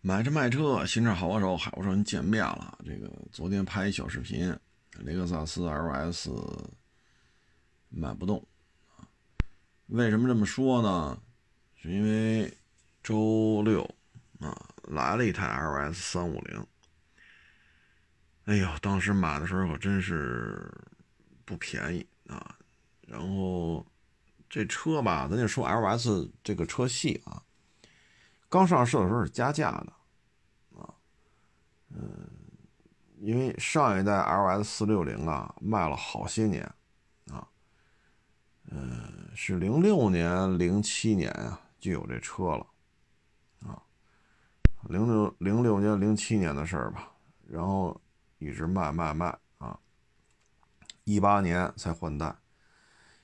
买车卖车，新车好帮手，海沃车您见面了。这个昨天拍一小视频，雷克萨斯 LS 买不动啊。为什么这么说呢？是因为周六啊来了一台 LS 三五零。哎呦，当时买的时候可真是不便宜啊。然后这车吧，咱就说 LS 这个车系啊。刚上市的时候是加价的，啊，嗯，因为上一代 LS 四六零啊卖了好些年，啊，嗯，是零六年、零七年啊就有这车了，啊，零六零六年、零七年的事儿吧，然后一直卖卖卖啊，一八年才换代，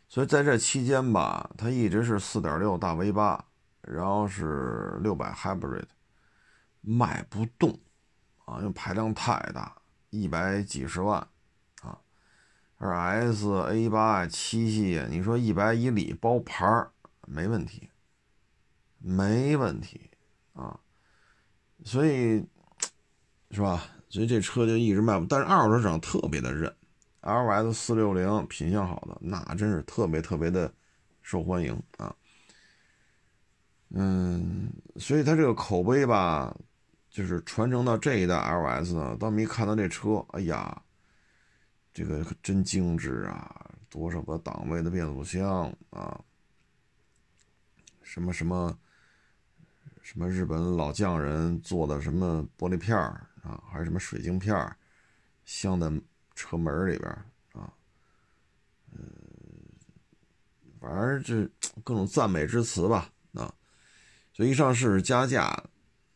所以在这期间吧，它一直是四点六大 V 八。然后是六百 Hybrid，卖不动啊，因为排量太大，一百几十万啊。而 S A 八七系，你说一百以里包牌儿没问题，没问题啊。所以是吧？所以这车就一直卖不。但是二手市场特别的认，L S 四六零品相好的那真是特别特别的受欢迎啊。嗯，所以它这个口碑吧，就是传承到这一代 LS 呢。当没看到这车，哎呀，这个真精致啊！多少个档位的变速箱啊，什么什么什么日本老匠人做的什么玻璃片儿啊，还是什么水晶片儿，镶在车门里边啊，嗯，反正这各种赞美之词吧。所以一上市是加价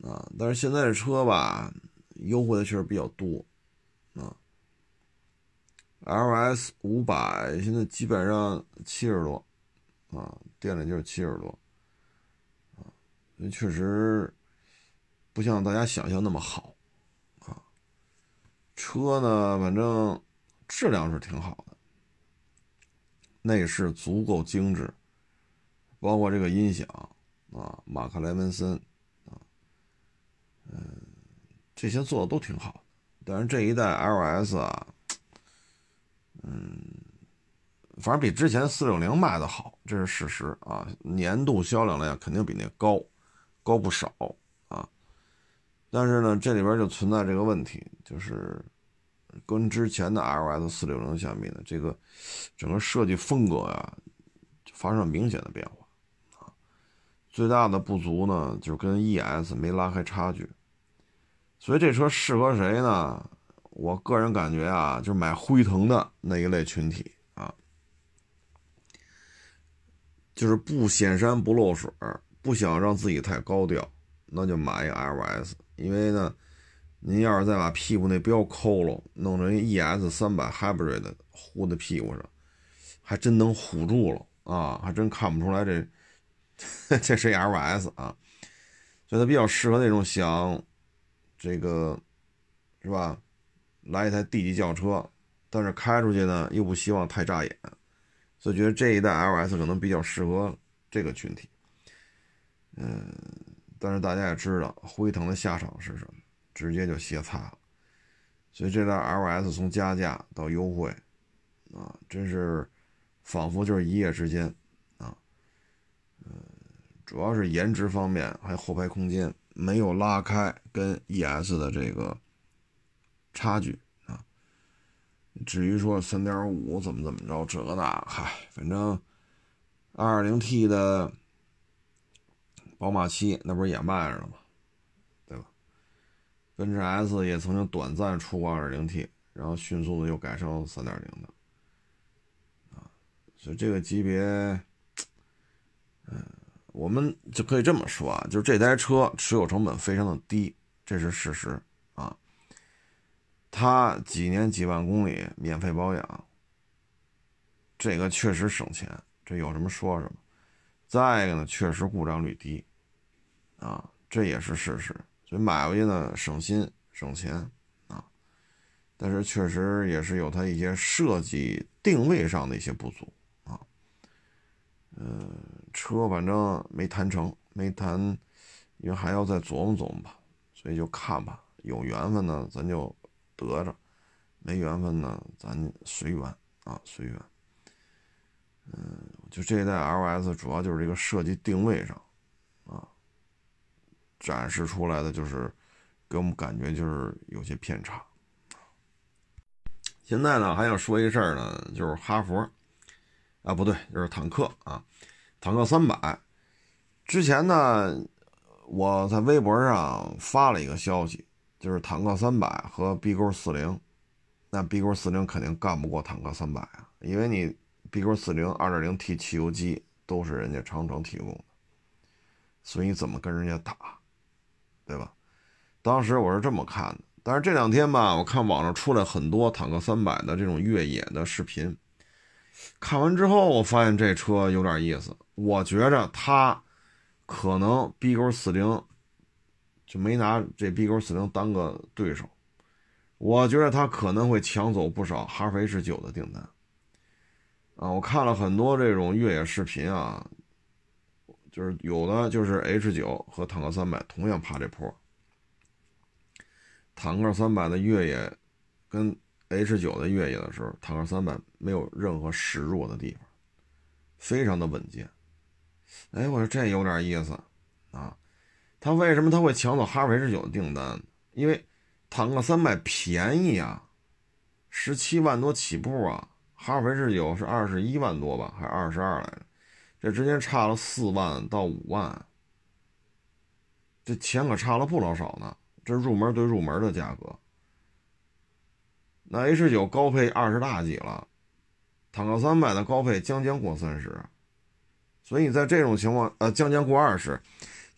啊，但是现在这车吧，优惠的确实比较多啊。LS 五百现在基本上七十多啊，店里就是七十多啊，所以确实不像大家想象那么好啊。车呢，反正质量是挺好的，内饰足够精致，包括这个音响。啊，马克莱文森，啊，嗯，这些做的都挺好，但是这一代 LS 啊，嗯，反正比之前四六零卖的好，这是事实啊。年度销量来讲，肯定比那高，高不少啊。但是呢，这里边就存在这个问题，就是跟之前的 LS 四六零相比呢，这个整个设计风格呀，发生了明显的变化。最大的不足呢，就是跟 ES 没拉开差距，所以这车适合谁呢？我个人感觉啊，就是买辉腾的那一类群体啊，就是不显山不漏水，不想让自己太高调，那就买一个 LS。因为呢，您要是再把屁股那标抠了，弄成 ES 三百 Hybrid 糊在屁股上，还真能唬住了啊，还真看不出来这。这是 LS 啊，所以它比较适合那种想这个是吧，来一台 D 级轿车，但是开出去呢又不希望太扎眼，所以觉得这一代 LS 可能比较适合这个群体。嗯，但是大家也知道辉腾的下场是什么，直接就歇菜了。所以这台 LS 从加价到优惠啊，真是仿佛就是一夜之间。主要是颜值方面，还有后排空间没有拉开跟 ES 的这个差距啊。至于说三点五怎么怎么着，这个那，嗨，反正 2.0T 的宝马七那不是也卖着了吗？对吧？奔驰 S 也曾经短暂出过 2.0T，然后迅速的又改成3.0的啊。所以这个级别，嗯。我们就可以这么说啊，就是这台车持有成本非常的低，这是事实啊。它几年几万公里免费保养，这个确实省钱，这有什么说什么。再一个呢，确实故障率低，啊，这也是事实。所以买回去呢，省心省钱啊。但是确实也是有它一些设计定位上的一些不足啊。呃，车反正没谈成，没谈，因为还要再琢磨琢磨吧。所以就看吧，有缘分呢咱就得着，没缘分呢咱随缘啊，随缘。嗯，就这一代 LS 主要就是这个设计定位上，啊，展示出来的就是给我们感觉就是有些偏差。现在呢，还想说一事儿呢，就是哈佛，啊不对，就是坦克啊，坦克三百。之前呢，我在微博上发了一个消息，就是坦克三百和 B 勾四零，那 B 勾四零肯定干不过坦克三百啊，因为你 B 勾四零二点零 T 汽油机都是人家长城提供的，所以你怎么跟人家打，对吧？当时我是这么看的。但是这两天吧，我看网上出来很多坦克三百的这种越野的视频，看完之后，我发现这车有点意思。我觉着它可能 B 勾四零就没拿这 B 勾四零当个对手，我觉得它可能会抢走不少哈弗 H 九的订单。啊，我看了很多这种越野视频啊，就是有的就是 H 九和坦克三百同样爬这坡。坦克三百的越野跟 H 九的越野的时候，坦克三百没有任何示弱的地方，非常的稳健。哎，我说这有点意思啊！他为什么他会抢走哈弗 H 九的订单？因为坦克三百便宜啊，十七万多起步啊，哈弗 H 九是二十一万多吧，还是二十二来着？这之间差了四万到五万，这钱可差了不老少呢。这入门对入门的价格，那 H 九高配二十大几了，坦克三百的高配将将过三十，所以在这种情况，呃，将将过二十，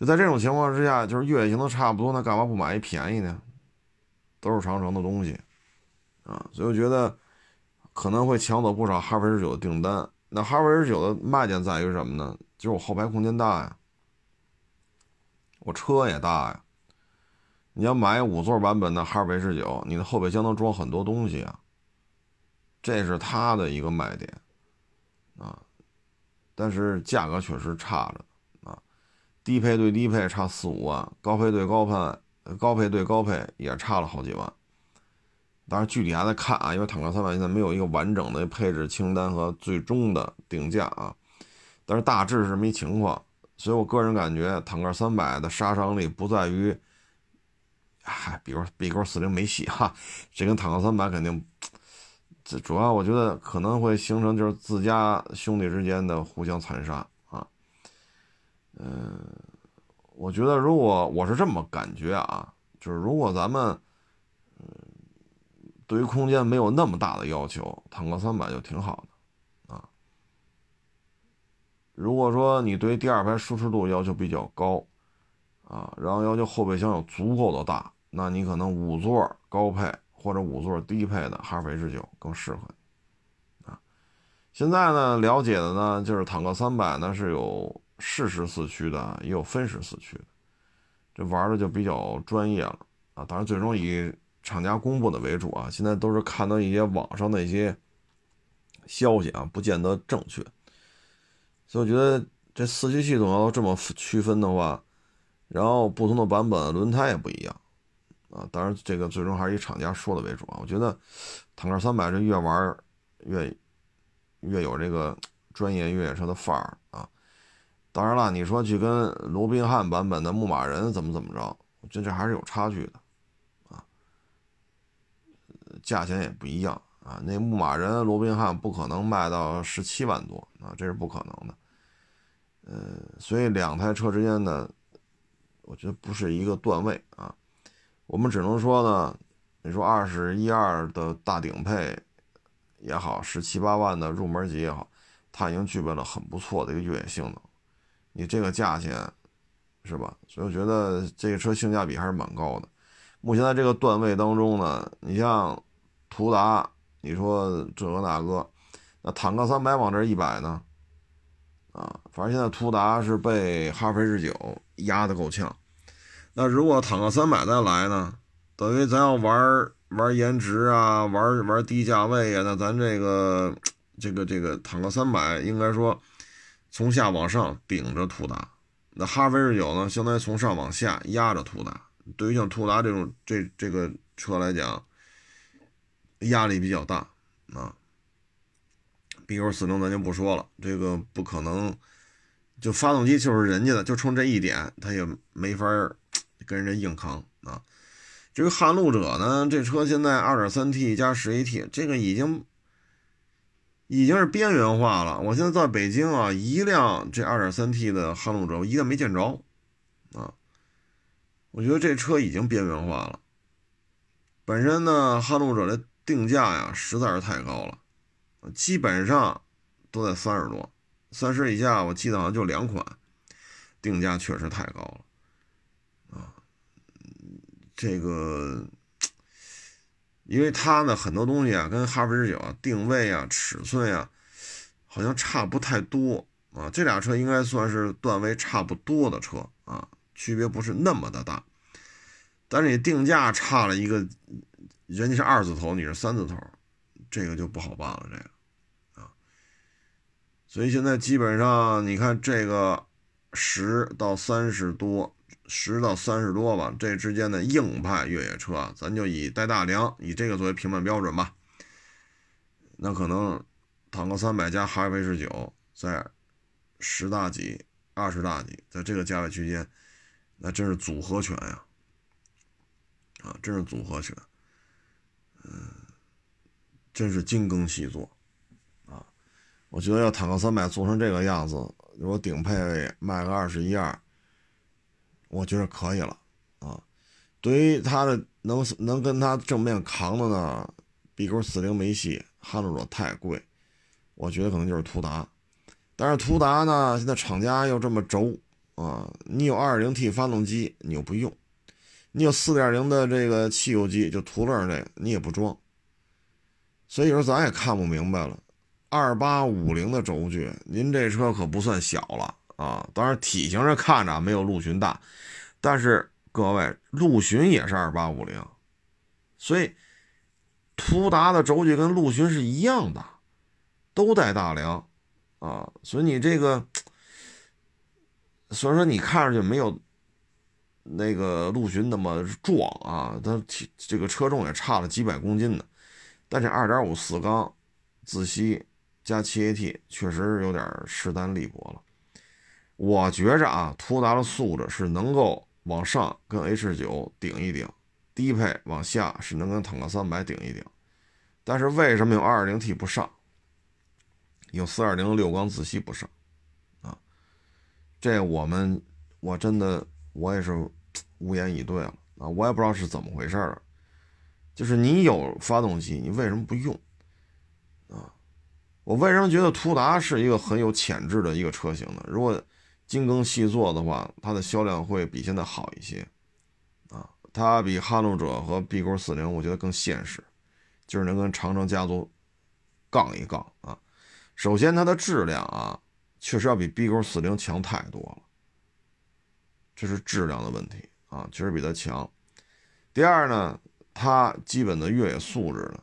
就在这种情况之下，就是越野型的差不多，那干嘛不买一便宜呢？都是长城的东西，啊，所以我觉得可能会抢走不少哈弗 H 九的订单。那哈弗 H 九的卖点在于什么呢？就是我后排空间大呀，我车也大呀。你要买五座版本的哈弗 H 九，你的后备箱能装很多东西啊，这是它的一个卖点。但是价格确实差着啊，低配对低配差四五万，高配对高配高配对高配也差了好几万。当然具体还在看啊，因为坦克三百现在没有一个完整的配置清单和最终的定价啊，但是大致是没情况。所以我个人感觉，坦克三百的杀伤力不在于。嗨，比如 B 勾四零没戏哈，这跟坦克三百肯定，主要我觉得可能会形成就是自家兄弟之间的互相残杀啊。嗯，我觉得如果我是这么感觉啊，就是如果咱们嗯对于空间没有那么大的要求，坦克三百就挺好的啊。如果说你对第二排舒适度要求比较高。啊，然后要求后备箱有足够的大，那你可能五座高配或者五座低配的哈弗 H 九更适合你。啊，现在呢了解的呢就是坦克三百呢是有适时四驱的，也有分时四驱的，这玩的就比较专业了啊。当然最终以厂家公布的为主啊，现在都是看到一些网上的一些消息啊，不见得正确。所以我觉得这四驱系统要这么区分的话。然后不同的版本轮胎也不一样，啊，当然这个最终还是以厂家说的为主啊。我觉得坦克三百这越玩越越有这个专业越野车的范儿啊。当然了，你说去跟罗宾汉版本的牧马人怎么怎么着，我觉得这还是有差距的啊，价钱也不一样啊。那牧马人罗宾汉不可能卖到十七万多啊，这是不可能的。呃，所以两台车之间呢。我觉得不是一个段位啊，我们只能说呢，你说二十一二的大顶配也好，十七八万的入门级也好，它已经具备了很不错的一个越野性能。你这个价钱，是吧？所以我觉得这个车性价比还是蛮高的。目前在这个段位当中呢，你像途达，你说这个那个，那坦克三百往这一摆呢？啊，反正现在途达是被哈弗 H 九压得够呛。那如果坦克三百再来呢？等于咱要玩玩颜值啊，玩玩低价位啊，那咱这个这个这个坦克三百应该说从下往上顶着途达，那哈弗 H 九呢，相当于从上往下压着途达，对于像途达这种这这个车来讲，压力比较大啊。B Q 四零咱就不说了，这个不可能，就发动机就是人家的，就冲这一点，他也没法跟人家硬扛啊。这个撼路者呢，这车现在二点三 T 加十 AT，这个已经已经是边缘化了。我现在在北京啊，一辆这二点三 T 的撼路者，我一个没见着啊。我觉得这车已经边缘化了。本身呢，撼路者的定价呀，实在是太高了。基本上都在三十多，三十以下，我记得好像就两款，定价确实太高了，这个，因为它呢很多东西啊，跟哈弗 H 九啊定位啊、尺寸呀，好像差不太多啊。这俩车应该算是段位差不多的车啊，区别不是那么的大，但是你定价差了一个，人家是二字头，你是三字头。这个就不好办了，这个啊，所以现在基本上你看这个十到三十多，十到三十多吧，这之间的硬派越野车，咱就以带大梁以这个作为评判标准吧。那可能坦克三百加哈弗 H 九在十大几、二十大几，在这个价位区间，那真是组合拳呀，啊，真是组合拳，嗯。真是精耕细作，啊！我觉得要坦克三百做成这个样子，如果顶配卖个二十一二，我觉得可以了，啊！对于它的能能跟它正面扛的呢，B 勾四零没戏，撼路者太贵，我觉得可能就是途达，但是途达呢，现在厂家又这么轴，啊！你有二点零 T 发动机，你又不用；你有四点零的这个汽油机，就途乐这个，你也不装。所以说，咱也看不明白了。二八五零的轴距，您这车可不算小了啊！当然，体型上看着没有陆巡大，但是各位，陆巡也是二八五零，所以途达的轴距跟陆巡是一样的，都带大梁啊。所以你这个，所以说你看上去没有那个陆巡那么壮啊，它体这个车重也差了几百公斤呢。但这2.5四缸自吸加 7AT 确实有点势单力薄了。我觉着啊，途达的素质是能够往上跟 H9 顶一顶，低配往下是能跟坦克三百顶一顶。但是为什么有 2.0T 不上，有4.20六缸自吸不上啊？这我们我真的我也是无言以对了啊！我也不知道是怎么回事儿。就是你有发动机，你为什么不用？啊，我为什么觉得途达是一个很有潜质的一个车型呢？如果精耕细作的话，它的销量会比现在好一些。啊，它比撼路者和 B 勾四零，我觉得更现实，就是能跟长城家族杠一杠啊。首先，它的质量啊，确实要比 B 勾四零强太多了，这是质量的问题啊，确实比它强。第二呢？它基本的越野素质呢，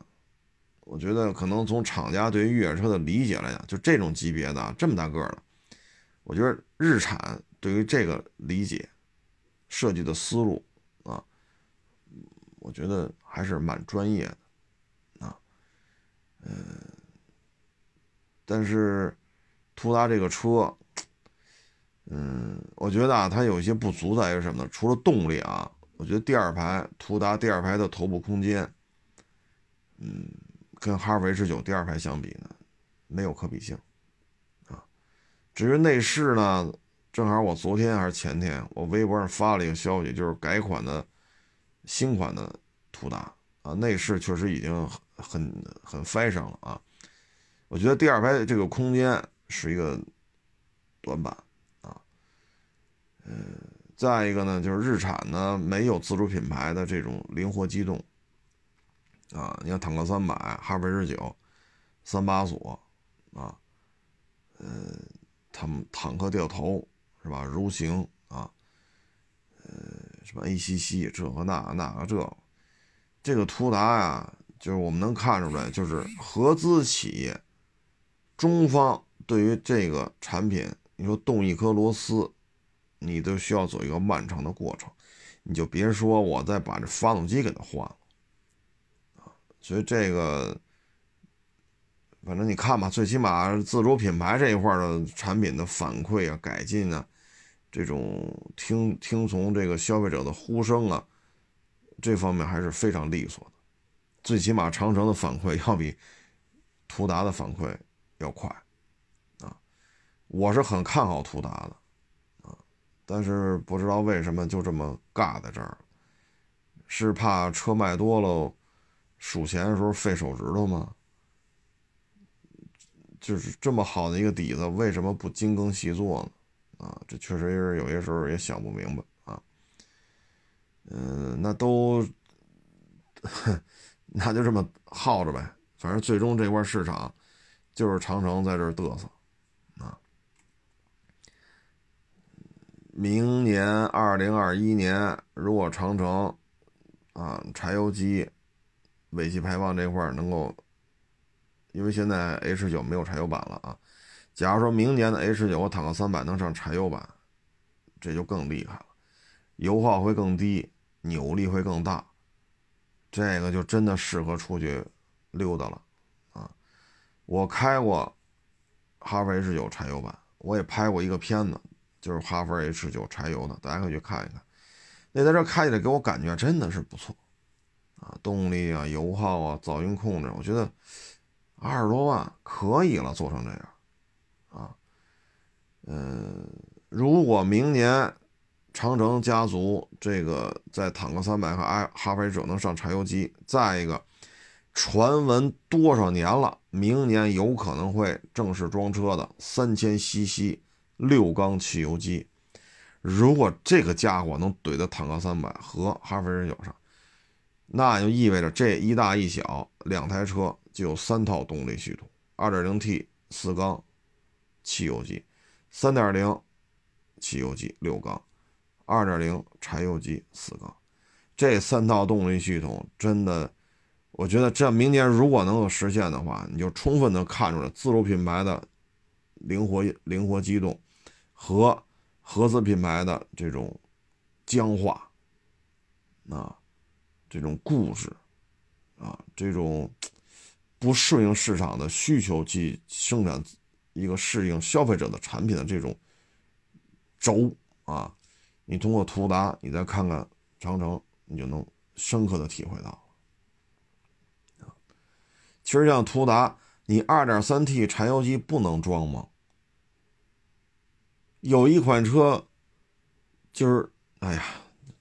我觉得可能从厂家对于越野车的理解来讲，就这种级别的这么大个的，我觉得日产对于这个理解、设计的思路啊，我觉得还是蛮专业的啊。嗯，但是途达这个车，嗯，我觉得啊，它有些不足在于什么呢？除了动力啊。我觉得第二排途达第二排的头部空间，嗯，跟哈弗 H 九第二排相比呢，没有可比性，至于内饰呢，正好我昨天还是前天，我微博上发了一个消息，就是改款的新款的途达啊，内饰确实已经很很 fashion 了啊。我觉得第二排这个空间是一个短板啊，嗯。再一个呢，就是日产呢没有自主品牌的这种灵活机动，啊，你看坦克三百、哈弗 H 九、三把锁，啊，呃，他们坦克掉头是吧？如行啊，呃，什么 ACC 这和那那个这，这个途达呀，就是我们能看出来，就是合资企业，中方对于这个产品，你说动一颗螺丝。你都需要走一个漫长的过程，你就别说我再把这发动机给它换了啊。所以这个，反正你看吧，最起码自主品牌这一块的产品的反馈啊、改进啊，这种听听从这个消费者的呼声啊，这方面还是非常利索的。最起码长城的反馈要比途达的反馈要快啊！我是很看好途达的啊，但是不知道为什么就这么尬在这儿，是怕车卖多了数钱的时候费手指头吗？就是这么好的一个底子，为什么不精耕细作呢？啊，这确实是有些时候也想不明白啊。嗯，那都。那就这么耗着呗，反正最终这块市场就是长城在这嘚瑟啊。明年二零二一年，如果长城啊柴油机尾气排放这块能够，因为现在 H 九没有柴油版了啊。假如说明年的 H 九我坦克三百能上柴油版，这就更厉害了，油耗会更低，扭力会更大。这个就真的适合出去溜达了，啊！我开过哈弗 H 九柴油版，我也拍过一个片子，就是哈弗 H 九柴油的，大家可以去看一看。那在这开起来给我感觉真的是不错，啊，动力啊、油耗啊、噪音控制，我觉得二十多万可以了，做成这样，啊，嗯，如果明年。长城家族这个在坦克三百和哈哈弗 H 九能上柴油机，再一个，传闻多少年了，明年有可能会正式装车的三千 CC 六缸汽油机，如果这个家伙能怼在坦克三百和哈弗 H 九上，那就意味着这一大一小两台车就有三套动力系统：2.0T 四缸汽油机，3.0汽油机六缸。二点零柴油机四缸，这三套动力系统真的，我觉得这明年如果能够实现的话，你就充分的看出来自主品牌的灵活灵活机动和合资品牌的这种僵化啊，这种固执啊，这种不适应市场的需求去生产一个适应消费者的产品的这种轴啊。你通过途达，你再看看长城，你就能深刻的体会到其实像途达，你 2.3T 柴油机不能装吗？有一款车，就是，哎呀，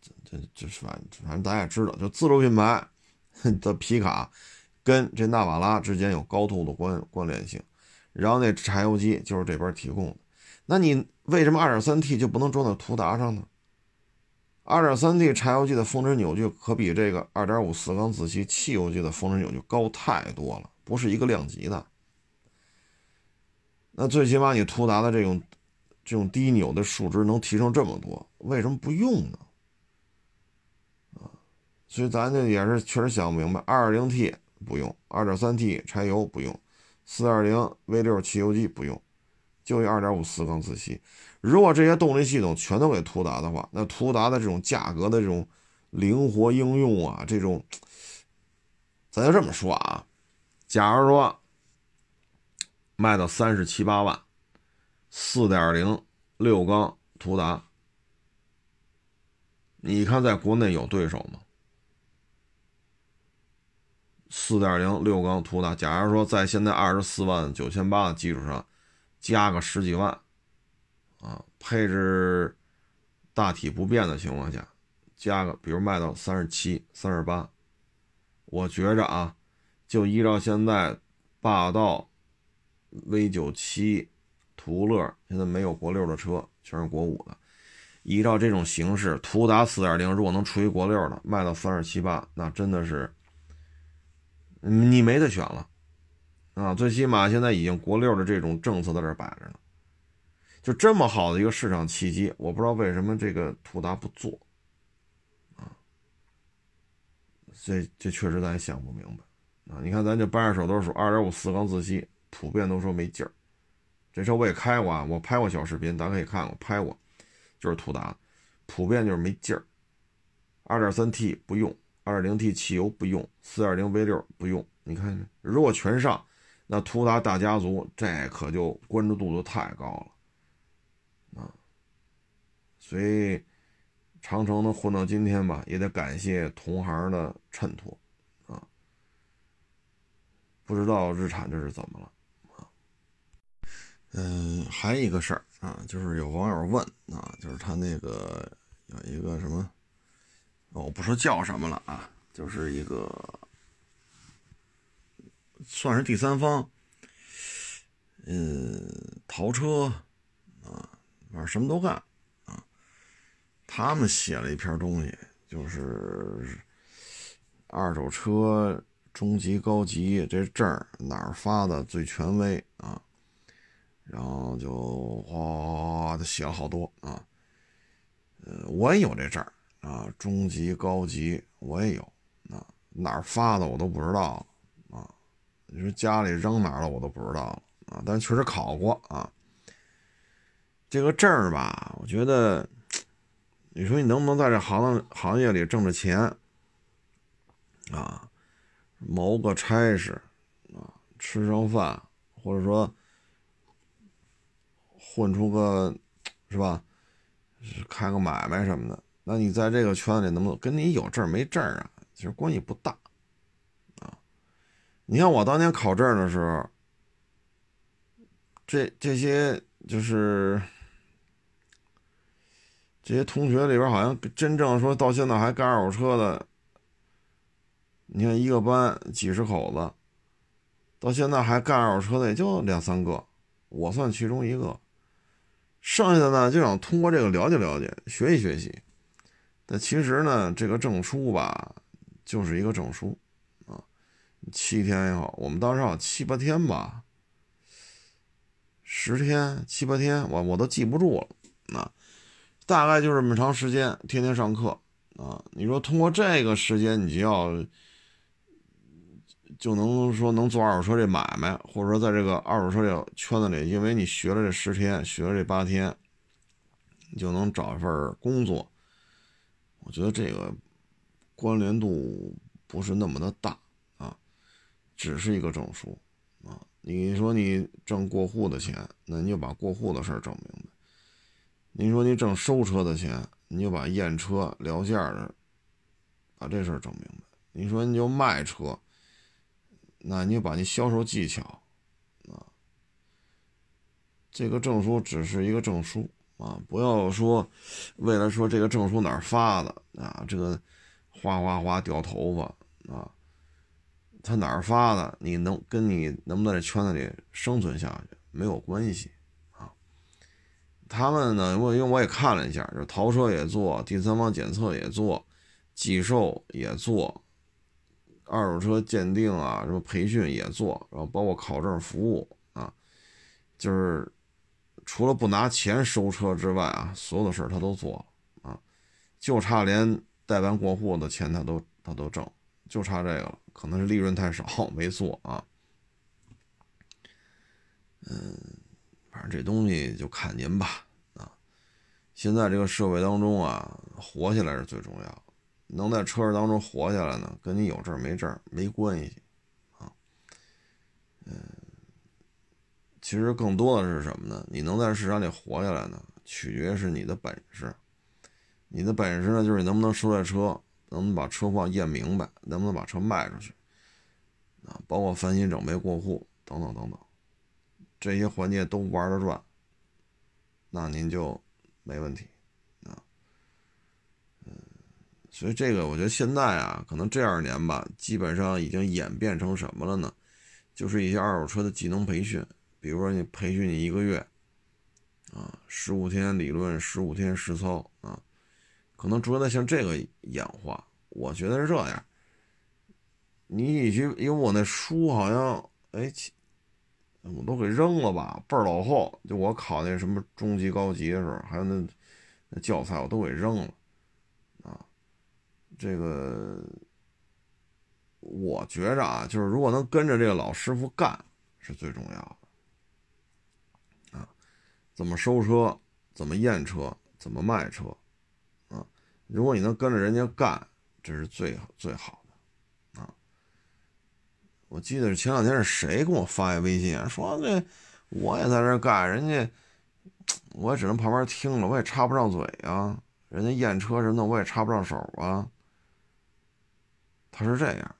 这这这反反正大家也知道，就自主品牌的皮卡跟这纳瓦拉之间有高度的关关联性，然后那柴油机就是这边提供的，那你为什么 2.3T 就不能装在途达上呢？2.3T 柴油机的峰值扭矩可比这个2.5四缸自吸汽油机的峰值扭矩高太多了，不是一个量级的。那最起码你途达的这种这种低扭的数值能提升这么多，为什么不用呢？啊，所以咱这也是确实想不明白，2.0T 不用，2.3T 柴油不用，4.0 V6 汽油机不用，就一2.5四缸自吸。如果这些动力系统全都给途达的话，那途达的这种价格的这种灵活应用啊，这种，咱就这么说啊，假如说卖到三十七八万，四点零六缸途达，你看在国内有对手吗？四点零六缸途达，假如说在现在二十四万九千八的基础上，加个十几万。啊，配置大体不变的情况下，加个比如卖到三十七、三十八，我觉着啊，就依照现在霸道、V 九七、途乐现在没有国六的车，全是国五的，依照这种形式，途达四点零如果能处于国六的，卖到三十七八，那真的是你没得选了啊！最起码现在已经国六的这种政策在这摆着呢。就这么好的一个市场契机，我不知道为什么这个途达不做啊？这这确实咱也想不明白啊！你看，咱这掰着手都数，二点五四缸自吸，普遍都说没劲儿。这车我也开过啊，我拍过小视频，大家可以看过，拍过，就是途达，普遍就是没劲儿二点三 T 不用，二点零 T 汽油不用，四点零 V 六不用。你看，如果全上，那途达大家族这可就关注度就太高了啊。所以长城能混到今天吧，也得感谢同行的衬托啊。不知道日产这是怎么了啊？嗯，还有一个事儿啊，就是有网友问啊，就是他那个有一个什么。我不说叫什么了啊，就是一个算是第三方，嗯，淘车啊，反正什么都干啊。他们写了一篇东西，就是二手车中级、高级这证哪儿发的最权威啊？然后就哗的写了好多啊。呃，我也有这证啊，中级、高级我也有，啊，哪儿发的我都不知道啊。你说家里扔哪儿了我都不知道了啊，但确实考过啊。这个证儿吧，我觉得，你说你能不能在这行行业里挣着钱啊，谋个差事啊，吃上饭，或者说混出个，是吧？开个买卖什么的。那你在这个圈子里能不能跟你有证没证啊？其实关系不大，啊，你看我当年考证的时候，这这些就是这些同学里边，好像真正说到现在还干二手车的，你看一个班几十口子，到现在还干二手车的也就两三个，我算其中一个，剩下的呢就想通过这个了解了解，学习学习。但其实呢，这个证书吧，就是一个证书啊，七天也好，我们当时好七八天吧，十天七八天，我我都记不住了啊，大概就这么长时间，天天上课啊。你说通过这个时间，你就要就能说能做二手车这买卖，或者说在这个二手车这圈子里，因为你学了这十天，学了这八天，你就能找一份工作。我觉得这个关联度不是那么的大啊，只是一个证书啊。你说你挣过户的钱，那你就把过户的事儿整明白；你说你挣收车的钱，你就把验车聊价的把这事儿整明白；你说你就卖车，那你就把你销售技巧啊。这个证书只是一个证书。啊，不要说为了说这个证书哪儿发的啊，这个哗哗哗掉头发啊，他哪儿发的，你能跟你能不能在圈子里生存下去没有关系啊。他们呢，我因为我也看了一下，就淘车也做，第三方检测也做，寄售也做，二手车鉴定啊，什么培训也做，然后包括考证服务啊，就是。除了不拿钱收车之外啊，所有的事他都做了啊，就差连代办过户的钱他都他都挣，就差这个了，可能是利润太少 没做啊。嗯，反正这东西就看您吧啊。现在这个社会当中啊，活下来是最重要，能在车市当中活下来呢，跟你有证没证没关系啊。嗯。其实更多的是什么呢？你能在市场里活下来呢，取决于是你的本事。你的本事呢，就是你能不能收这车，能不能把车况验明白，能不能把车卖出去，啊，包括翻新整备过户等等等等，这些环节都玩得转，那您就没问题啊。嗯，所以这个我觉得现在啊，可能这二年吧，基本上已经演变成什么了呢？就是一些二手车的技能培训。比如说你培训你一个月，啊，十五天理论，十五天实操啊，可能逐渐的向这个演化。我觉得是这样。你以及因为我那书好像，哎，我都给扔了吧，倍儿老厚。就我考那什么中级、高级的时候，还有那那教材我都给扔了，啊，这个我觉着啊，就是如果能跟着这个老师傅干，是最重要的。怎么收车？怎么验车？怎么卖车？啊，如果你能跟着人家干，这是最最好的啊。我记得是前两天是谁给我发一微信啊说这我也在这干，人家我也只能旁边听了，我也插不上嘴啊。人家验车什么的，我也插不上手啊。他是这样，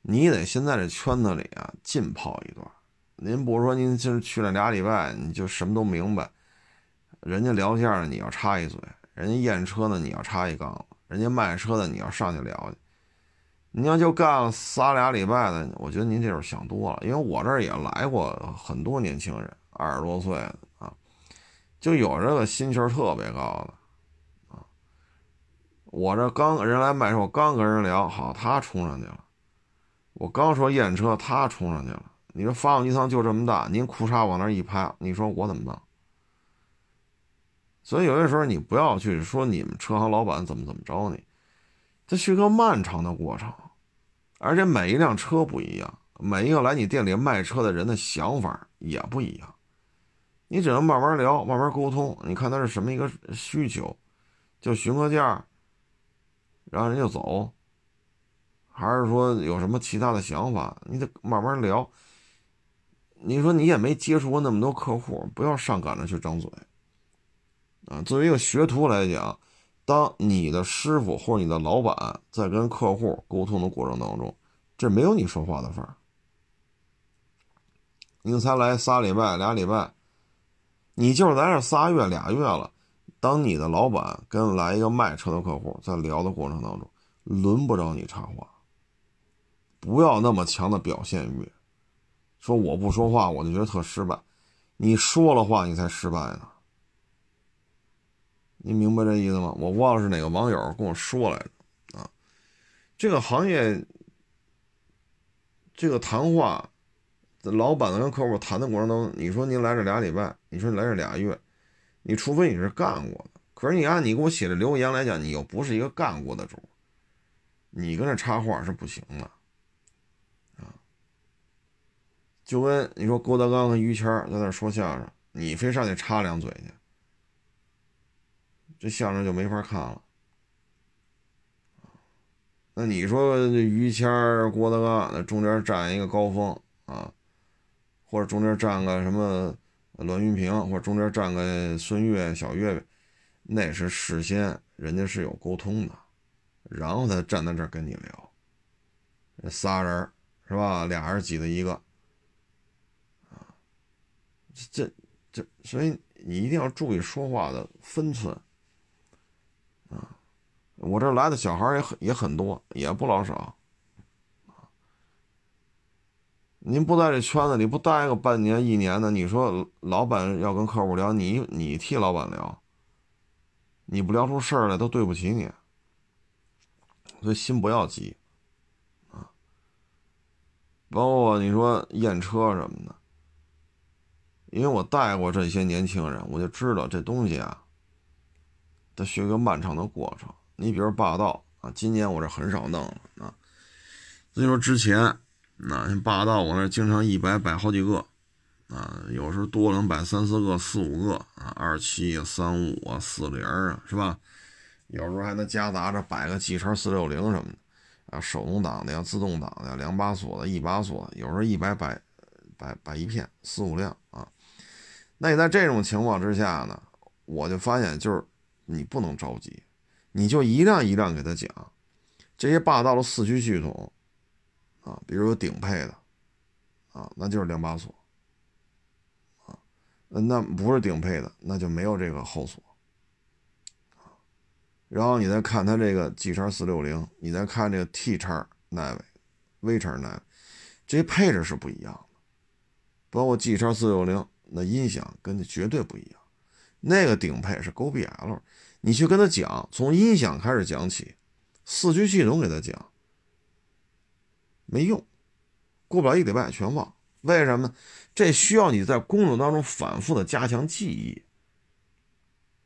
你得先在这圈子里啊浸泡一段。您不是说您今去了俩礼拜你就什么都明白？人家聊天呢，你要插一嘴；人家验车呢，你要插一杠子；人家卖车的，你要上去聊去。你要就干了仨俩礼拜的，我觉得您这会想多了。因为我这儿也来过很多年轻人，二十多岁的啊，就有这个心气儿特别高的啊。我这刚人来卖车，我刚跟人聊，好，他冲上去了。我刚说验车，他冲上去了。你说发动机舱就这么大，您裤衩往那一拍，你说我怎么办？所以有些时候你不要去说你们车行老板怎么怎么着你，这是个漫长的过程，而且每一辆车不一样，每一个来你店里卖车的人的想法也不一样，你只能慢慢聊，慢慢沟通，你看他是什么一个需求，就询个价。然后人就走，还是说有什么其他的想法？你得慢慢聊。你说你也没接触过那么多客户，不要上赶着去张嘴。啊，作为一个学徒来讲，当你的师傅或者你的老板在跟客户沟通的过程当中，这没有你说话的份儿。你才来仨礼拜、俩礼拜，你就是来这仨月、俩月了。当你的老板跟来一个卖车的客户在聊的过程当中，轮不着你插话。不要那么强的表现欲，说我不说话我就觉得特失败，你说了话你才失败呢。你明白这意思吗？我忘了是哪个网友跟我说来的啊。这个行业，这个谈话，老板跟客户谈的过程当中，你说您来这俩礼拜，你说你来这俩月。你除非你是干过的，可是你按你给我写的留言来讲，你又不是一个干过的主，你跟这插话是不行的，啊，就跟你说郭德纲和于谦在那说相声，你非上去插两嘴去，这相声就没法看了。那你说于谦郭德纲那中间站一个高峰啊，或者中间站个什么？栾云平或者中间站个孙越、小岳，那是事先人家是有沟通的，然后他站在这跟你聊。仨人是吧？俩人挤的一个，这这，所以你一定要注意说话的分寸，啊，我这来的小孩也很也很多，也不老少。您不在这圈子里不待个半年一年的，你说老板要跟客户聊，你你替老板聊，你不聊出事儿来都对不起你，所以心不要急，啊，包括你说验车什么的，因为我带过这些年轻人，我就知道这东西啊，它需要个漫长的过程。你比如霸道啊，今年我这很少弄了啊，所以说之前。那像霸道，我那经常一百摆好几个，啊，有时候多能摆三四个、四五个啊，二七啊、三五啊、四零啊，是吧？有时候还能夹杂着摆个 G 叉四六零什么的，啊，手动挡的呀、自动挡的呀、两把锁的、一把锁，有时候一百摆摆摆一片四五辆啊。那你在这种情况之下呢，我就发现就是你不能着急，你就一辆一辆给他讲这些霸道的四驱系统。啊，比如有顶配的，啊，那就是两把锁，啊，那不是顶配的，那就没有这个后锁，啊，然后你再看它这个 G 叉四六零，你再看这个 T 叉 Nave，V 叉 Nave，这些配置是不一样的，包括 G 叉四六零，那音响跟那绝对不一样，那个顶配是 GoBL，你去跟他讲，从音响开始讲起，四驱系统给他讲。没用，过不了一礼拜全忘。为什么呢？这需要你在工作当中反复的加强记忆。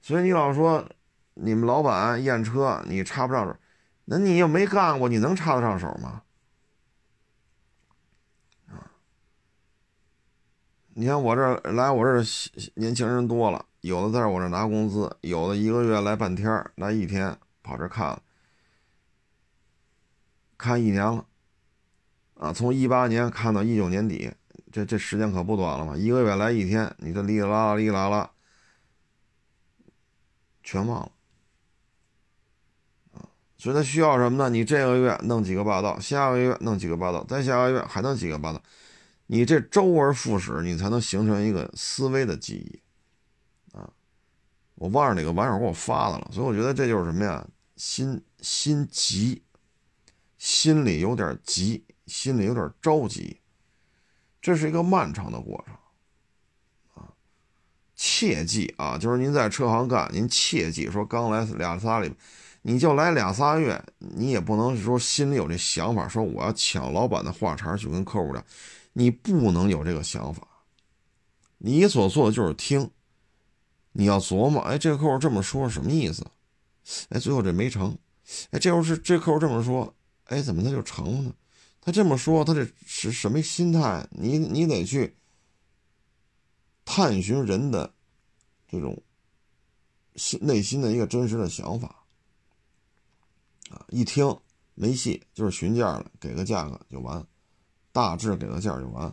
所以你老说你们老板验车你插不上手，那你又没干过，你能插得上手吗？你看我这来我这年轻人多了，有的在我这拿工资，有的一个月来半天来一天跑这看了，看一年了，啊，从一八年看到一九年底，这这时间可不短了嘛，一个月来一天，你这哩哩啦啦哩啦啦，全忘了，啊，所以他需要什么呢？你这个月弄几个霸道，下个月弄几个霸道，再下个月还弄几个霸道，你这周而复始，你才能形成一个思维的记忆啊。我忘了哪个网友给我发的了，所以我觉得这就是什么呀？心心急，心里有点急，心里有点着急，这是一个漫长的过程啊！切记啊，就是您在车行干，您切记说刚来俩仨里，你就来俩仨月，你也不能说心里有这想法，说我要抢老板的话茬去跟客户聊，你不能有这个想法，你所做的就是听。你要琢磨，哎，这个客户这么说什么意思？哎，最后这没成。哎，这要是这客户这么说，哎，怎么他就成了呢？他这么说，他这是什么心态？你你得去探寻人的这种心内心的一个真实的想法啊！一听没戏，就是询价了，给个价格就完了，大致给个价就完。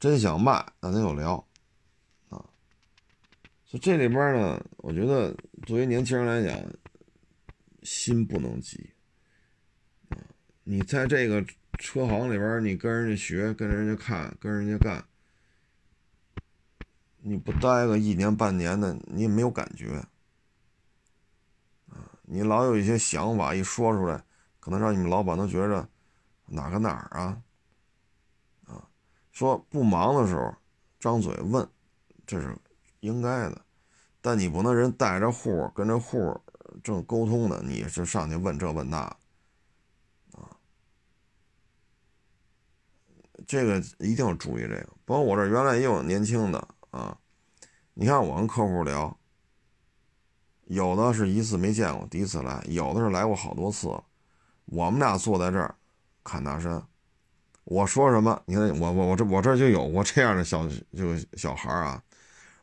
真想卖，那咱就聊。就这里边呢，我觉得作为年轻人来讲，心不能急啊！你在这个车行里边，你跟人家学，跟人家看，跟人家干，你不待个一年半年的，你也没有感觉啊！你老有一些想法一说出来，可能让你们老板都觉着哪个哪儿啊！说不忙的时候张嘴问，这是。应该的，但你不能人带着户跟着户正沟通呢，你是上去问这问那，啊，这个一定要注意这个。包括我这原来也有年轻的啊，你看我跟客户聊，有的是一次没见过，第一次来；有的是来过好多次。我们俩坐在这儿侃大山，我说什么，你看我我我这我这就有过这样的小这个小孩啊。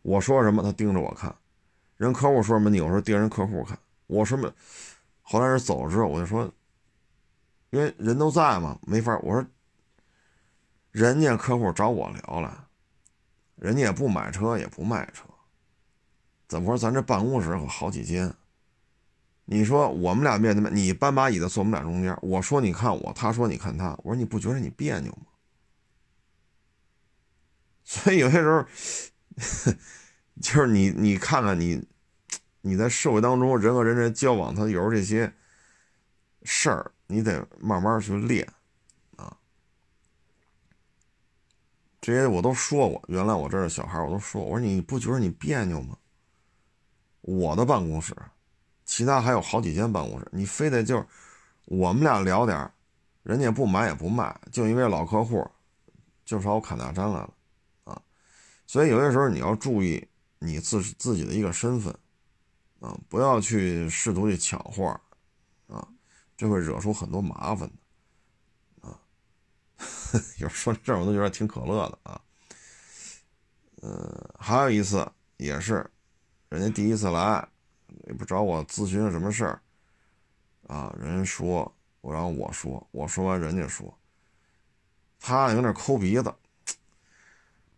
我说什么，他盯着我看；人客户说什么，你有时候盯人客户看。我说么，后来人走了之后，我就说，因为人都在嘛，没法。我说，人家客户找我聊了，人家也不买车，也不卖车，怎么说？咱这办公室可好几间。你说我们俩面对面，你搬把椅子坐我们俩中间，我说你看我，他说你看他，我说你不觉得你别扭吗？所以有些时候。就是你，你看看你，你在社会当中人和人之间交往，他有时候这些事儿，你得慢慢去练啊。这些我都说过，原来我这儿的小孩我都说，我说你不觉得你别扭吗？我的办公室，其他还有好几间办公室，你非得就我们俩聊点人家不买也不卖，就因为老客户，就朝我砍大山来了。啊所以有些时候你要注意你自自己的一个身份，啊，不要去试图去抢货，啊，这会惹出很多麻烦的，啊，有说这我都觉得挺可乐的啊，呃，还有一次也是，人家第一次来，也不找我咨询什么事儿，啊，人家说我然后我说，我说完人家说，他有点抠鼻子。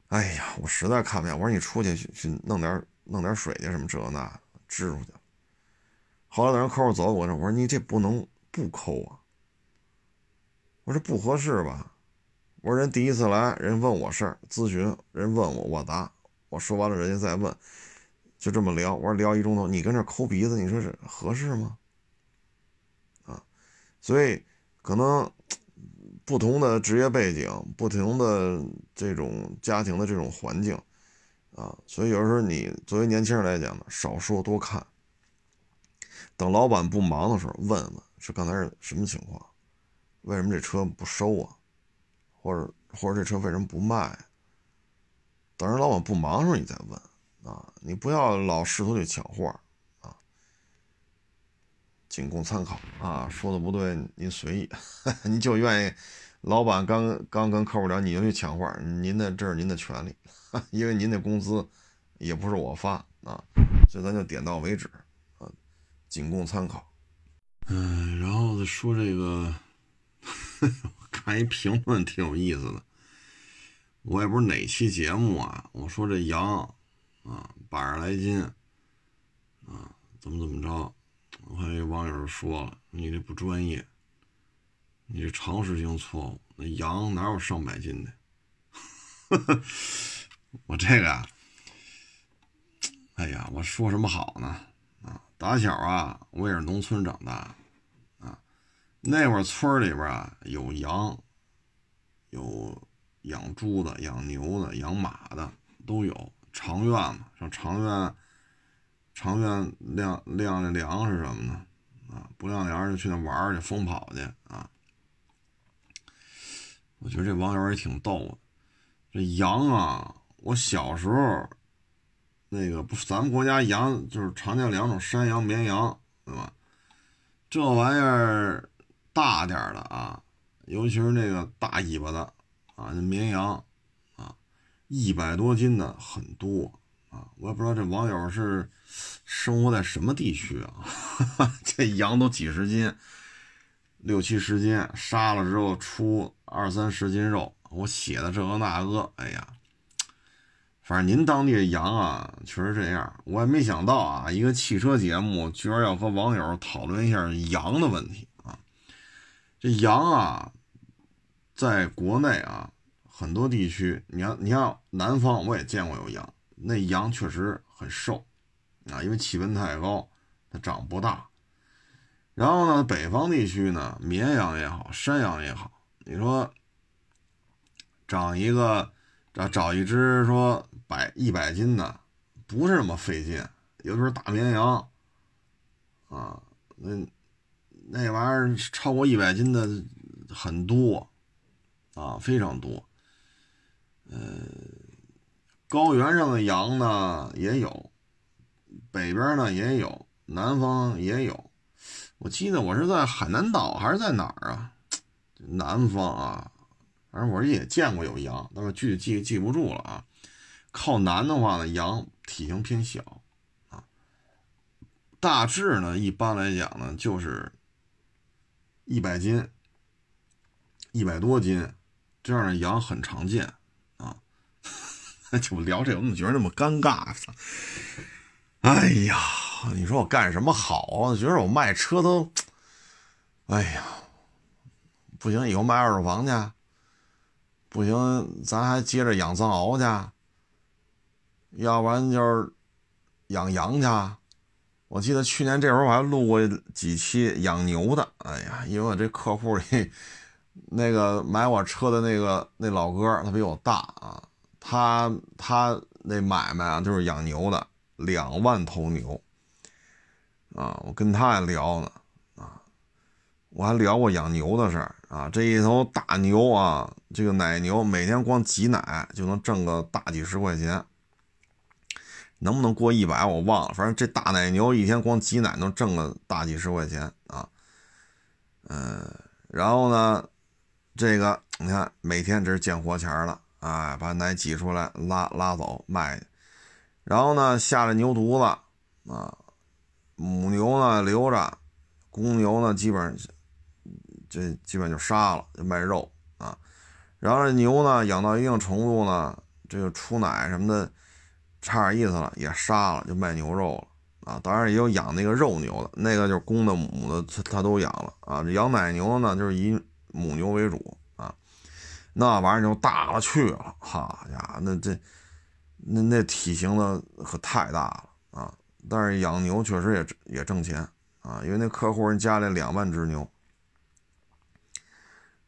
哎呀，我实在看不见。我说你出去去去弄点弄点水去，什么这那支出去。后来等人客户走，我说我说你这不能不抠啊。我说不合适吧。我说人第一次来，人问我事儿咨询，人问我我答，我说完了人家再问，就这么聊。我说聊一钟头，你跟这抠鼻子，你说这合适吗？啊，所以可能。不同的职业背景，不同的这种家庭的这种环境，啊，所以有时候你作为年轻人来讲呢，少说多看。等老板不忙的时候，问问是刚才是什么情况，为什么这车不收啊，或者或者这车为什么不卖？等人老板不忙的时候你再问，啊，你不要老试图去抢货，啊，仅供参考啊，说的不对您随意，您就愿意。老板刚刚跟客户聊，你就去抢话，您的这是您的权利，因为您的工资也不是我发啊，所以咱就点到为止啊，仅供参考嗯，然后说这个，看一评论挺有意思的。我也不是哪期节目啊，我说这羊啊，百十来斤啊，怎么怎么着？我看有网友说了，你这不专业，你这常识性错误。那羊哪有上百斤的？我这个，哎呀，我说什么好呢？啊，打小啊，我也是农村长大，啊，那会儿村里边啊有羊，有养猪的、养牛的、养马的都有。长院嘛，上长院，长院晾晾晾粮食什么的，啊，不晾粮就去那玩去，疯跑去啊。我觉得这网友也挺逗的。这羊啊，我小时候，那个不，咱们国家羊就是常见两种，山羊、绵羊，对吧？这玩意儿大点的啊，尤其是那个大尾巴的啊，那绵羊，一百多斤的很多啊。我也不知道这网友是生活在什么地区啊，这羊都几十斤，六七十斤，杀了之后出二三十斤肉。我写的这个那个，哎呀，反正您当地的羊啊，确实这样。我也没想到啊，一个汽车节目居然要和网友讨论一下羊的问题啊。这羊啊，在国内啊，很多地区，你要，你像南方，我也见过有羊，那羊确实很瘦啊，因为气温太高，它长不大。然后呢，北方地区呢，绵羊也好，山羊也好，你说。长一个，找找一只说百一百斤的，不是那么费劲。有时候大绵羊，啊，那那玩意儿超过一百斤的很多，啊，非常多。呃，高原上的羊呢也有，北边呢也有，南方也有。我记得我是在海南岛还是在哪儿啊？南方啊。反正我也见过有羊，但是具体记记不住了啊。靠南的话呢，羊体型偏小啊。大致呢，一般来讲呢，就是一百斤、一百多斤这样的羊很常见。那就聊这，我怎么觉得那么尴尬？哎呀，你说我干什么好啊？觉得我卖车都……哎呀，不行，以后卖二手房去。不行，咱还接着养藏獒去，要不然就是养羊去。我记得去年这会儿我还录过几期养牛的。哎呀，因为我这客户里 那个买我车的那个那老哥，他比我大啊，他他那买卖啊就是养牛的，两万头牛啊，我跟他还聊呢啊，我还聊过养牛的事儿。啊，这一头大牛啊，这个奶牛每天光挤奶就能挣个大几十块钱，能不能过一百我忘了，反正这大奶牛一天光挤奶能挣个大几十块钱啊。嗯，然后呢，这个你看每天这是见活钱了，哎，把奶挤出来拉拉走卖，然后呢下了牛犊子啊，母牛呢留着，公牛呢基本上。这基本就杀了，就卖肉啊。然后这牛呢，养到一定程度呢，这个出奶什么的，差点意思了，也杀了，就卖牛肉了啊。当然也有养那个肉牛的，那个就是公的母的，他他都养了啊。这养奶牛呢，就是以母牛为主。那玩意儿就大了去了，好家伙，那这那那体型的可太大了啊。但是养牛确实也也挣钱啊，因为那客户人家里两万只牛。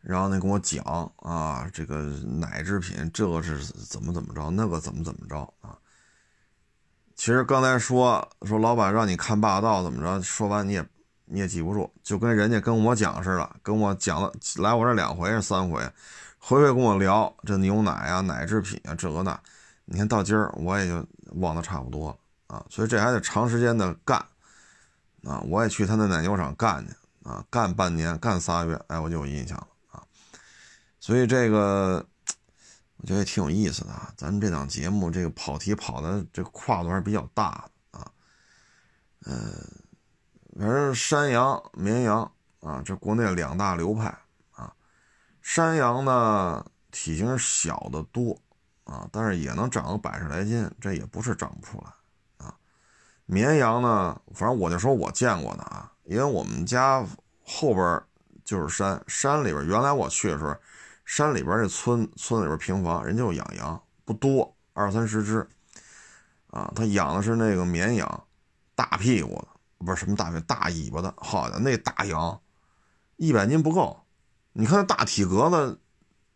然后呢，跟我讲啊，这个奶制品这个是怎么怎么着，那个怎么怎么着啊？其实刚才说说老板让你看霸道怎么着，说完你也你也记不住，就跟人家跟我讲似的，跟我讲了来我这两回是三回，回回跟我聊这牛奶啊、奶制品啊这个那，你看到今儿我也就忘得差不多了啊，所以这还得长时间的干啊，我也去他那奶牛场干去啊，干半年干仨月，哎，我就有印象了啊。所以这个我觉得也挺有意思的啊，咱们这档节目这个跑题跑的这个跨度还是比较大的啊，呃，反正山羊、绵羊啊，这国内两大流派。山羊呢，体型小的多啊，但是也能长个百十来斤，这也不是长不出来啊。绵羊呢，反正我就说我见过的啊，因为我们家后边就是山，山里边原来我去的时候，山里边这村村里边平房，人家就养羊，不多，二三十只啊。他养的是那个绵羊，大屁股的。不是什么大大尾巴的，好家伙那大羊，一百斤不够。你看那大体格子，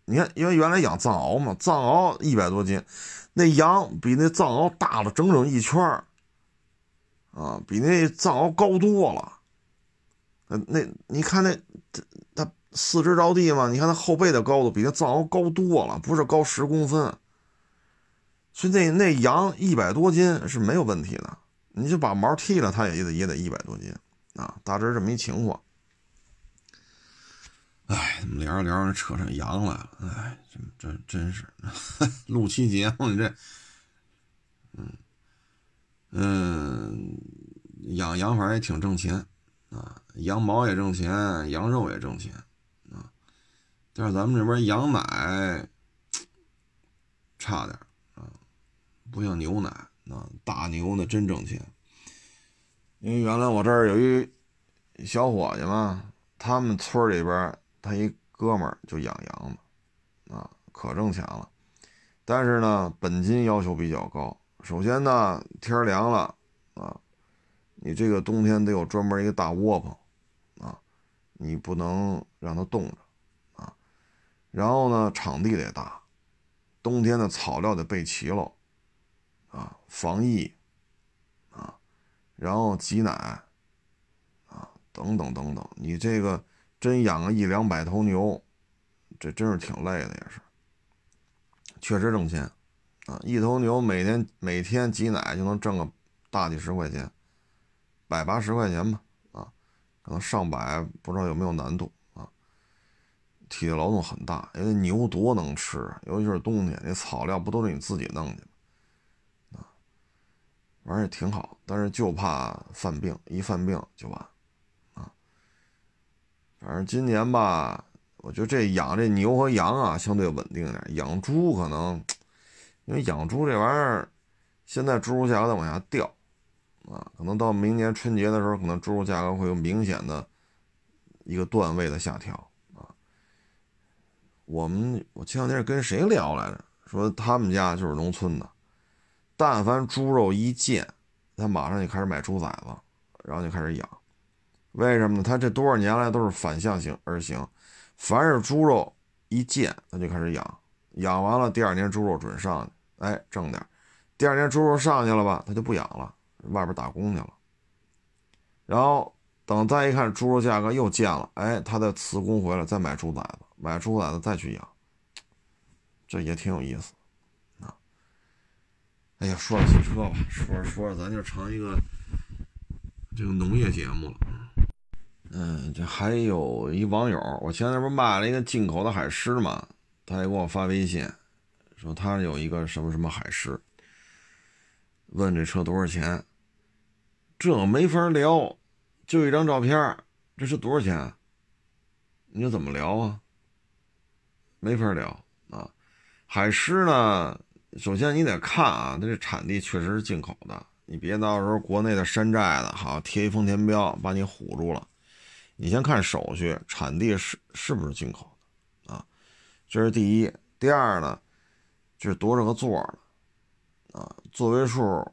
你看，因为原来养藏獒嘛，藏獒一百多斤，那羊比那藏獒大了整整一圈啊，比那藏獒高多了。那那你看那它四肢着地嘛，你看它后背的高度比那藏獒高多了，不是高十公分。所以那那羊一百多斤是没有问题的。你就把毛剃了，它也得也得一百多斤啊，大致这么一情况。哎，怎么聊着聊着扯上羊来了？哎，这这真是录期节目，你这，嗯嗯，养羊反正也挺挣钱啊，羊毛也挣钱，羊肉也挣钱啊，但是咱们这边羊奶差点啊，不像牛奶。啊，大牛那真挣钱，因为原来我这儿有一小伙计嘛，他们村里边他一哥们儿就养羊的，啊，可挣钱了。但是呢，本金要求比较高。首先呢，天凉了啊，你这个冬天得有专门一个大窝棚啊，你不能让它冻着啊。然后呢，场地得大，冬天的草料得备齐喽。啊，防疫，啊，然后挤奶，啊，等等等等，你这个真养个一两百头牛，这真是挺累的，也是，确实挣钱，啊，一头牛每天每天挤奶就能挣个大几十块钱，百八十块钱吧，啊，可能上百，不知道有没有难度啊，体力劳动很大，因为牛多能吃，尤其是冬天，那草料不都是你自己弄去。玩也挺好，但是就怕犯病，一犯病就完，反正今年吧，我觉得这养这牛和羊啊，相对稳定点。养猪可能，因为养猪这玩意儿，现在猪肉价格在往下掉，啊，可能到明年春节的时候，可能猪肉价格会有明显的一个段位的下调，啊。我们我前两天跟谁聊来着？说他们家就是农村的。但凡猪肉一见，他马上就开始买猪崽子，然后就开始养。为什么呢？他这多少年来都是反向型而行，凡是猪肉一见，他就开始养。养完了，第二年猪肉准上去，哎，挣点。第二年猪肉上去了吧，他就不养了，外边打工去了。然后等再一看猪肉价格又见了，哎，他再辞工回来再买猪崽子，买猪崽子再去养，这也挺有意思啊。哎呀，说汽车吧，说着说着，咱就成一个这个农业节目了。嗯，这还有一网友，我前天不是卖了一个进口的海狮嘛，他也给我发微信，说他有一个什么什么海狮，问这车多少钱？这没法聊，就一张照片，这是多少钱？你说怎么聊啊？没法聊啊，海狮呢？首先你得看啊，它这产地确实是进口的，你别到时候国内的山寨的，好贴一丰田标把你唬住了。你先看手续，产地是是不是进口的啊？这是第一。第二呢，这是多少个座的啊？座位数，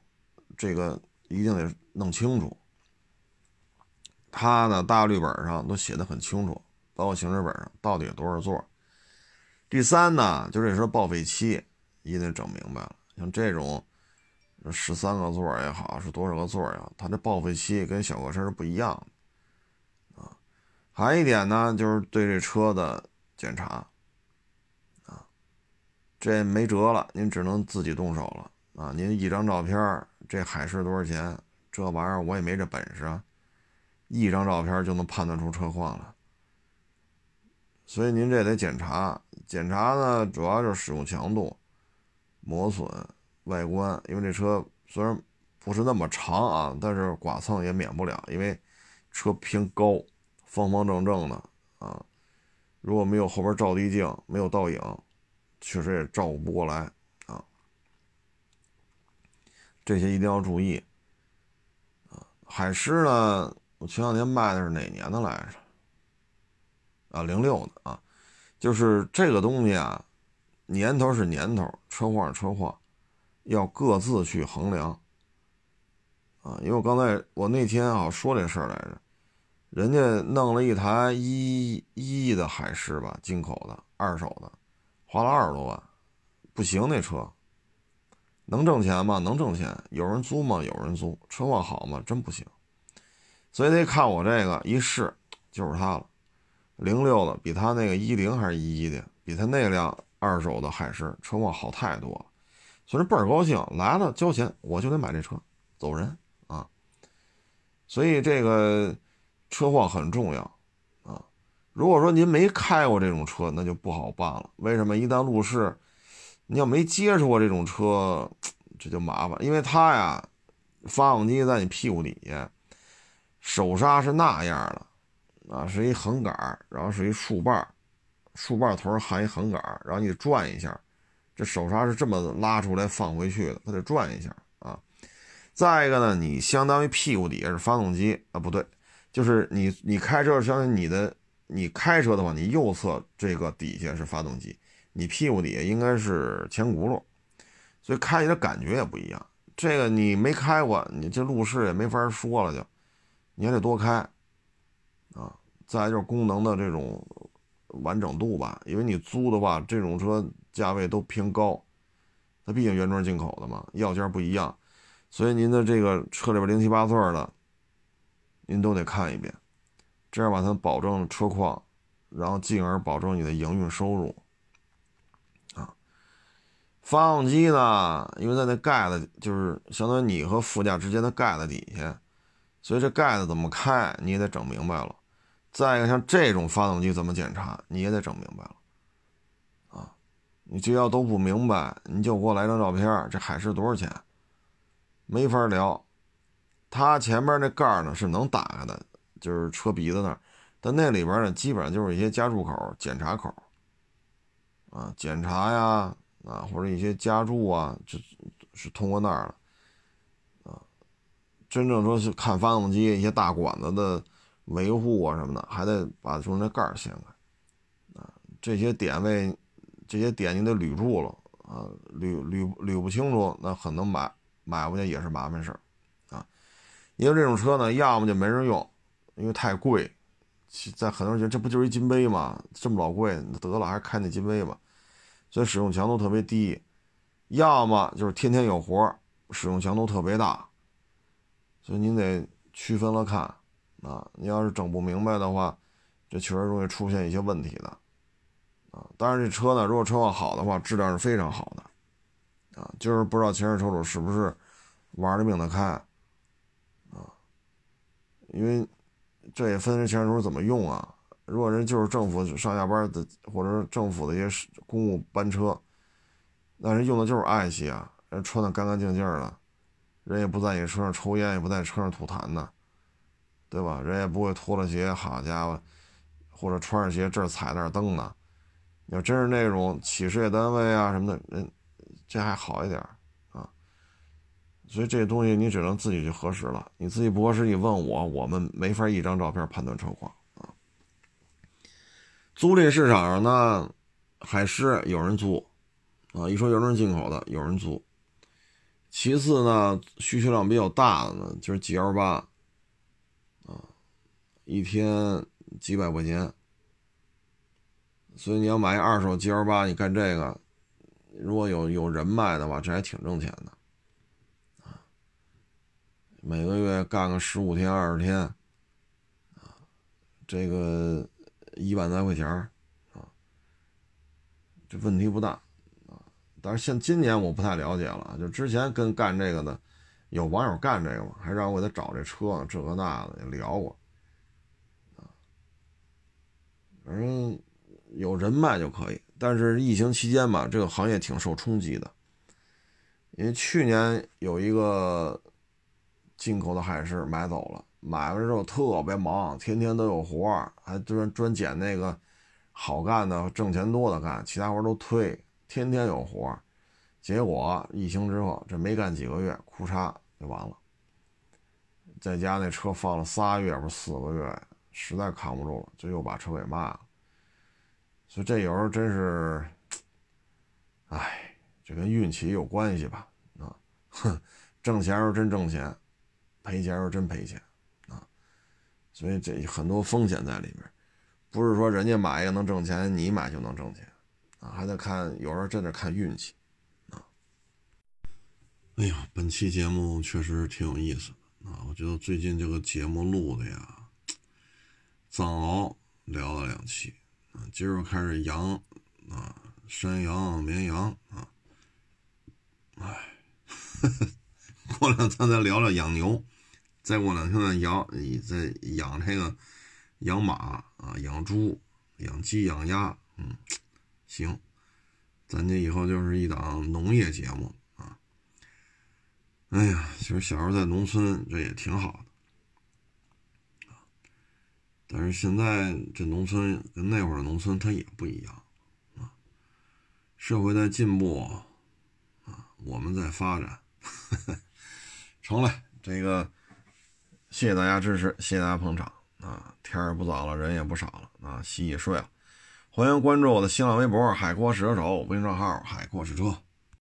这个一定得弄清楚。它呢，大绿本上都写的很清楚，包括行驶本上到底有多少座。第三呢，就这车报废期。一定整明白了，像这种十三个座也好，是多少个座也好，它的报废期跟小客车是不一样的。还一点呢，就是对这车的检查啊，这没辙了，您只能自己动手了啊。您一张照片，这海狮多少钱？这玩意儿我也没这本事啊，一张照片就能判断出车况了，所以您这得检查。检查呢，主要就是使用强度。磨损、外观，因为这车虽然不是那么长啊，但是剐蹭也免不了，因为车偏高，方方正正的啊，如果没有后边照地镜，没有倒影，确实也照顾不过来啊。这些一定要注意啊。海狮呢，我前两天卖的是哪年的来着？啊，零六的啊，就是这个东西啊，年头是年头，车况是车况，要各自去衡量。啊，因为我刚才我那天啊说这事儿来着，人家弄了一台一一的海狮吧，进口的二手的，花了二十多万，不行那车，能挣钱吗？能挣钱，有人租吗？有人租，车况好吗？真不行，所以得看我这个一试就是它了，零六的比他那个一零还是一一的，比他那辆二手的海狮车况好太多了，所以倍儿高兴，来了交钱我就得买这车，走人啊。所以这个车况很重要啊！如果说您没开过这种车，那就不好办了。为什么？一旦路试，你要没接触过这种车，这就麻烦。因为它呀，发动机在你屁股底下，手刹是那样的啊，是一横杆，然后是一竖把，竖把头含一横杆，然后你转一下，这手刹是这么拉出来放回去的，它得转一下啊。再一个呢，你相当于屁股底下是发动机啊，不对，就是你你开车相当于你的你开车的话，你右侧这个底下是发动机，你屁股底下应该是前轱辘，所以开起来感觉也不一样。这个你没开过，你这路试也没法说了，就你还得多开啊。再就是功能的这种完整度吧，因为你租的话，这种车价位都偏高，它毕竟原装进口的嘛，要件不一样。所以您的这个车里边零七八碎的，您都得看一遍，这样把它保证车况，然后进而保证你的营运收入。啊，发动机呢，因为在那盖子就是相当于你和副驾之间的盖子底下，所以这盖子怎么开你也得整明白了。再一个，像这种发动机怎么检查你也得整明白了。啊，你这要都不明白，你就给我来张照片，这海狮多少钱？没法聊，它前面那盖呢是能打开的，就是车鼻子那儿，但那里边呢基本上就是一些加注口、检查口，啊，检查呀，啊或者一些加注啊，就是通过那儿了，啊，真正说是看发动机一些大管子的维护啊什么的，还得把中间盖掀开，啊，这些点位，这些点你得捋住了，啊，捋捋捋不清楚，那很能买。买回去也是麻烦事儿，因为这种车呢，要么就没人用，因为太贵，在很多人觉得这不就是一金杯吗？这么老贵，得了还是开那金杯吧，所以使用强度特别低；要么就是天天有活，使用强度特别大，所以您得区分了看，啊，你要是整不明白的话，这确实容易出现一些问题的，啊，当然这车呢，如果车况好的话，质量是非常好的。啊，就是不知道前车车主是不是玩了命的开？因为这也分人钱时候怎么用啊。如果人就是政府上下班的，或者是政府的一些公务班车，那人用的就是爱惜啊，人穿的干干净净的，人也不在你车上抽烟，也不在车上吐痰的，对吧？人也不会脱了鞋，好家伙，或者穿上鞋这儿踩那儿蹬的。要真是那种企事业单位啊什么的，人。这还好一点啊，所以这东西你只能自己去核实了。你自己不合适，你问我，我们没法一张照片判断车况啊。租赁市场上呢，海狮有人租啊，一说原装进口的有人租。其次呢，需求量比较大的呢，就是 G L 八啊，一天几百块钱。所以你要买一二手 G L 八，你干这个。如果有有人脉的话，这还挺挣钱的，每个月干个十五天二十天，啊，这个一万来块钱啊，这问题不大，啊，但是像今年我不太了解了，就之前跟干这个的有网友干这个嘛，还让我给他找这车，这个那的也聊过，啊，反正有人脉就可以。但是疫情期间吧，这个行业挺受冲击的，因为去年有一个进口的海狮买走了，买回来之后特别忙，天天都有活儿，还专专捡那个好干的、挣钱多的干，其他活儿都推，天天有活儿。结果疫情之后，这没干几个月，哭嚓就完了。在家那车放了仨月不四个月，实在扛不住了，就又把车给卖了。所以这有时候真是，哎，这跟运气有关系吧？啊，哼，挣钱时候真挣钱，赔钱时候真赔钱啊。所以这很多风险在里面，不是说人家买一个能挣钱，你买就能挣钱啊，还得看，有时候真的看运气。啊哎呀，本期节目确实挺有意思的啊！我觉得最近这个节目录的呀，藏獒聊了两期啊，今儿开始羊啊，山羊、绵羊啊，哎，过两天再聊聊养牛，再过两天呢养，再养这个养马啊，养猪、养鸡、养鸭，嗯，行，咱这以后就是一档农业节目啊。哎呀，其实小时候在农村这也挺好的但是现在这农村跟那会儿农村它也不一样啊。社会在进步啊，我们在发展，成了。这个谢谢大家支持，谢谢大家捧场啊！天也不早了，人也不少了啊，洗洗睡了。欢迎关注我的新浪微博“海阔试车手”微信账号“海阔试车”。